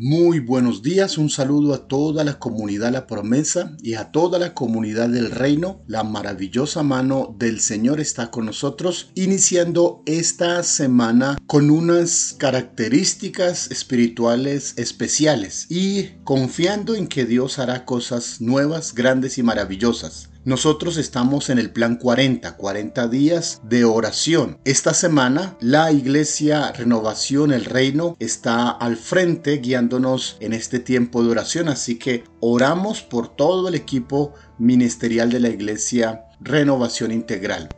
Muy buenos días, un saludo a toda la comunidad La Promesa y a toda la comunidad del reino. La maravillosa mano del Señor está con nosotros, iniciando esta semana con unas características espirituales especiales y confiando en que Dios hará cosas nuevas, grandes y maravillosas. Nosotros estamos en el plan 40, 40 días de oración. Esta semana la iglesia Renovación, el Reino, está al frente guiándonos en este tiempo de oración. Así que oramos por todo el equipo ministerial de la iglesia Renovación Integral.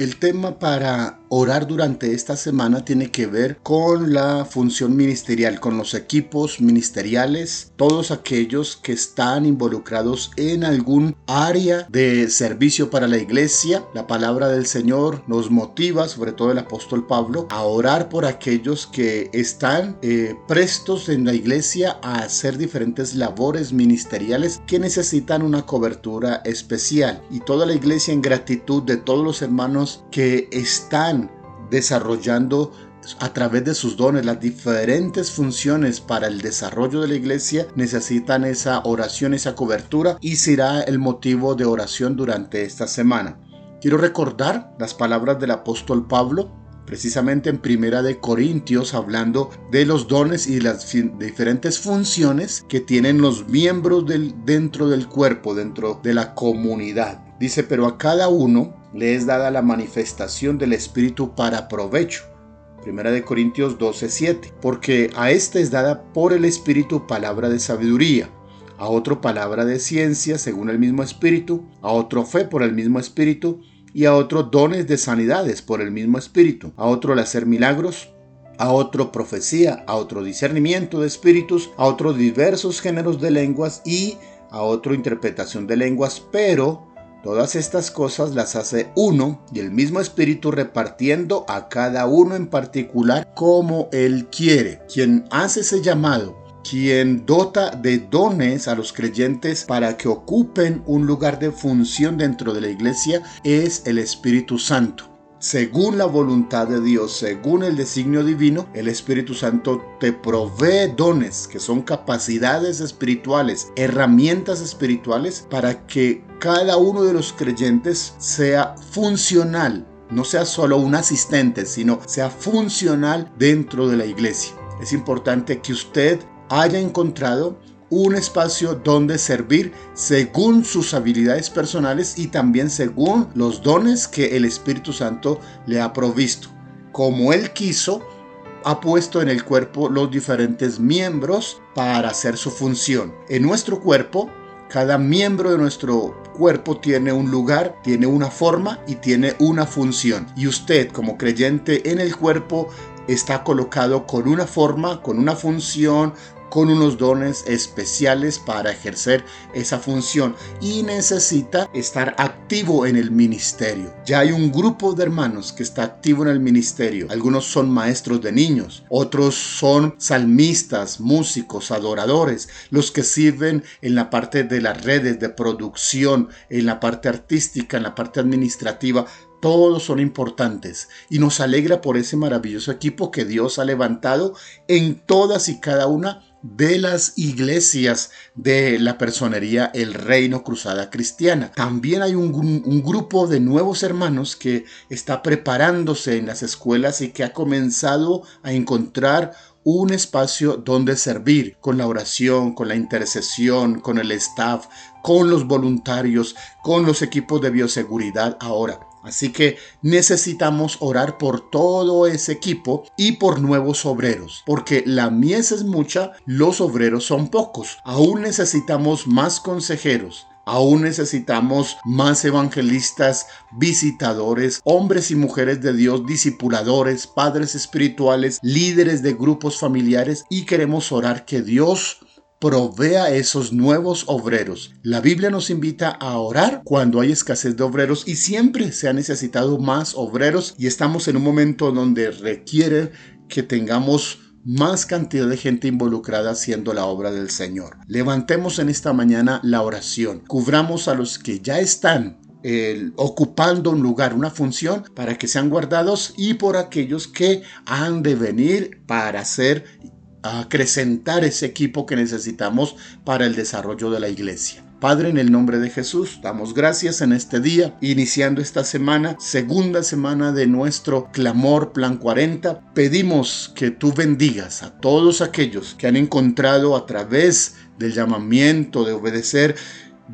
El tema para orar durante esta semana tiene que ver con la función ministerial, con los equipos ministeriales, todos aquellos que están involucrados en algún área de servicio para la iglesia. La palabra del Señor nos motiva, sobre todo el apóstol Pablo, a orar por aquellos que están eh, prestos en la iglesia a hacer diferentes labores ministeriales que necesitan una cobertura especial. Y toda la iglesia en gratitud de todos los hermanos que están desarrollando a través de sus dones las diferentes funciones para el desarrollo de la iglesia necesitan esa oración, esa cobertura y será el motivo de oración durante esta semana. Quiero recordar las palabras del apóstol Pablo precisamente en Primera de Corintios hablando de los dones y las diferentes funciones que tienen los miembros del, dentro del cuerpo, dentro de la comunidad. Dice, pero a cada uno le es dada la manifestación del Espíritu para provecho. Primera de Corintios 12:7, porque a éste es dada por el Espíritu palabra de sabiduría, a otro palabra de ciencia según el mismo Espíritu, a otro fe por el mismo Espíritu, y a otro dones de sanidades por el mismo Espíritu, a otro el hacer milagros, a otro profecía, a otro discernimiento de espíritus, a otros diversos géneros de lenguas y a otro interpretación de lenguas, pero Todas estas cosas las hace uno y el mismo espíritu repartiendo a cada uno en particular como él quiere. Quien hace ese llamado, quien dota de dones a los creyentes para que ocupen un lugar de función dentro de la iglesia, es el Espíritu Santo según la voluntad de Dios, según el designio divino, el Espíritu Santo te provee dones que son capacidades espirituales, herramientas espirituales para que cada uno de los creyentes sea funcional, no sea solo un asistente, sino sea funcional dentro de la iglesia. Es importante que usted haya encontrado un espacio donde servir según sus habilidades personales y también según los dones que el Espíritu Santo le ha provisto. Como Él quiso, ha puesto en el cuerpo los diferentes miembros para hacer su función. En nuestro cuerpo, cada miembro de nuestro cuerpo tiene un lugar, tiene una forma y tiene una función. Y usted como creyente en el cuerpo está colocado con una forma, con una función, con unos dones especiales para ejercer esa función y necesita estar activo en el ministerio. Ya hay un grupo de hermanos que está activo en el ministerio. Algunos son maestros de niños, otros son salmistas, músicos, adoradores, los que sirven en la parte de las redes de producción, en la parte artística, en la parte administrativa todos son importantes y nos alegra por ese maravilloso equipo que Dios ha levantado en todas y cada una de las iglesias de la personería El Reino Cruzada Cristiana. También hay un, un, grupo de nuevos hermanos que está preparándose en las escuelas y que ha comenzado a encontrar un espacio donde servir con la oración, con la intercesión, con el staff, con los voluntarios, con los equipos de bioseguridad ahora. Así que necesitamos orar por todo ese equipo y por nuevos obreros, porque la mies es mucha, los obreros son pocos. Aún necesitamos más consejeros, Aún necesitamos más evangelistas, visitadores, hombres y mujeres de Dios, discipuladores, padres espirituales, líderes de grupos familiares y queremos orar que Dios provea esos nuevos obreros. La Biblia nos invita a orar cuando hay escasez de obreros y siempre se ha necesitado más obreros y estamos en un momento donde requiere que tengamos más cantidad de gente involucrada haciendo la obra del Señor. Levantemos en esta mañana la oración, cubramos a los que ya están ocupando un lugar, una función, para que sean guardados y por aquellos que han de venir para ser acrecentar ese equipo que necesitamos para el desarrollo de la iglesia. Padre, en el nombre de Jesús, damos gracias en este día, iniciando esta semana, segunda semana de nuestro clamor Plan 40. Pedimos que tú bendigas a todos aquellos que han encontrado a través del llamamiento de obedecer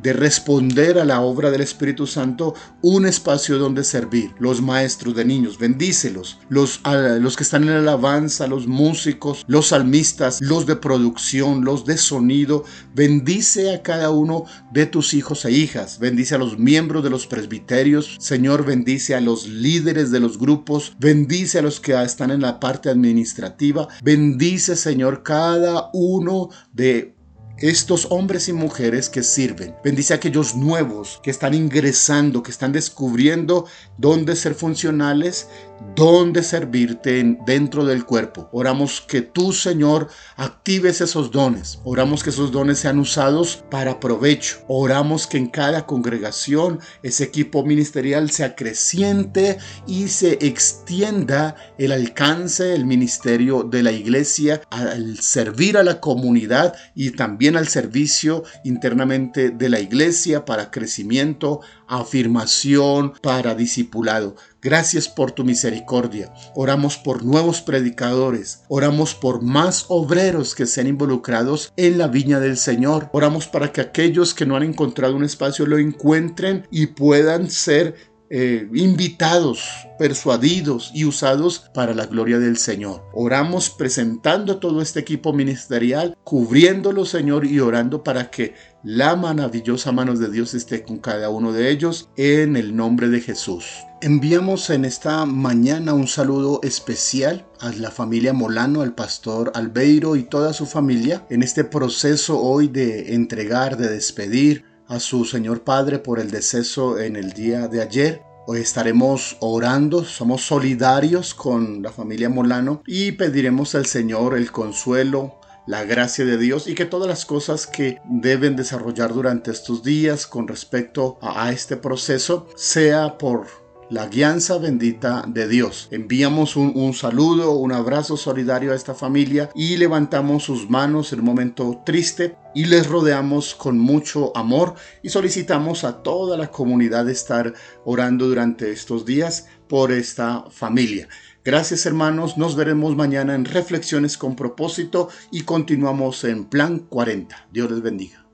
de responder a la obra del Espíritu Santo un espacio donde servir. Los maestros de niños, bendícelos. Los, los que están en alabanza, los músicos, los salmistas, los de producción, los de sonido. Bendice a cada uno de tus hijos e hijas. Bendice a los miembros de los presbiterios. Señor, bendice a los líderes de los grupos. Bendice a los que están en la parte administrativa. Bendice, Señor, cada uno de estos hombres y mujeres que sirven. Bendice a aquellos nuevos que están ingresando, que están descubriendo dónde ser funcionales, dónde servirte dentro del cuerpo. Oramos que tú, Señor, actives esos dones. Oramos que esos dones sean usados para provecho. Oramos que en cada congregación ese equipo ministerial se acreciente y se extienda el alcance, el ministerio de la iglesia al servir a la comunidad y también al servicio internamente de la iglesia para crecimiento, afirmación, para discipulado. Gracias por tu misericordia. Oramos por nuevos predicadores. Oramos por más obreros que sean involucrados en la viña del Señor. Oramos para que aquellos que no han encontrado un espacio lo encuentren y puedan ser eh, invitados, persuadidos y usados para la gloria del Señor. Oramos presentando todo este equipo ministerial, cubriéndolo, Señor, y orando para que la maravillosa mano de Dios esté con cada uno de ellos en el nombre de Jesús. Enviamos en esta mañana un saludo especial a la familia Molano, al pastor Albeiro y toda su familia en este proceso hoy de entregar, de despedir a su Señor Padre por el deceso en el día de ayer. Hoy estaremos orando, somos solidarios con la familia Molano y pediremos al Señor el consuelo, la gracia de Dios y que todas las cosas que deben desarrollar durante estos días con respecto a, este proceso sea por la guianza bendita de Dios. Enviamos un, saludo, un abrazo solidario a esta familia y levantamos sus manos en un momento triste y les rodeamos con mucho amor y solicitamos a toda la comunidad estar orando durante estos días por esta familia. Gracias hermanos, nos veremos mañana en Reflexiones con propósito y continuamos en Plan 40. Dios les bendiga.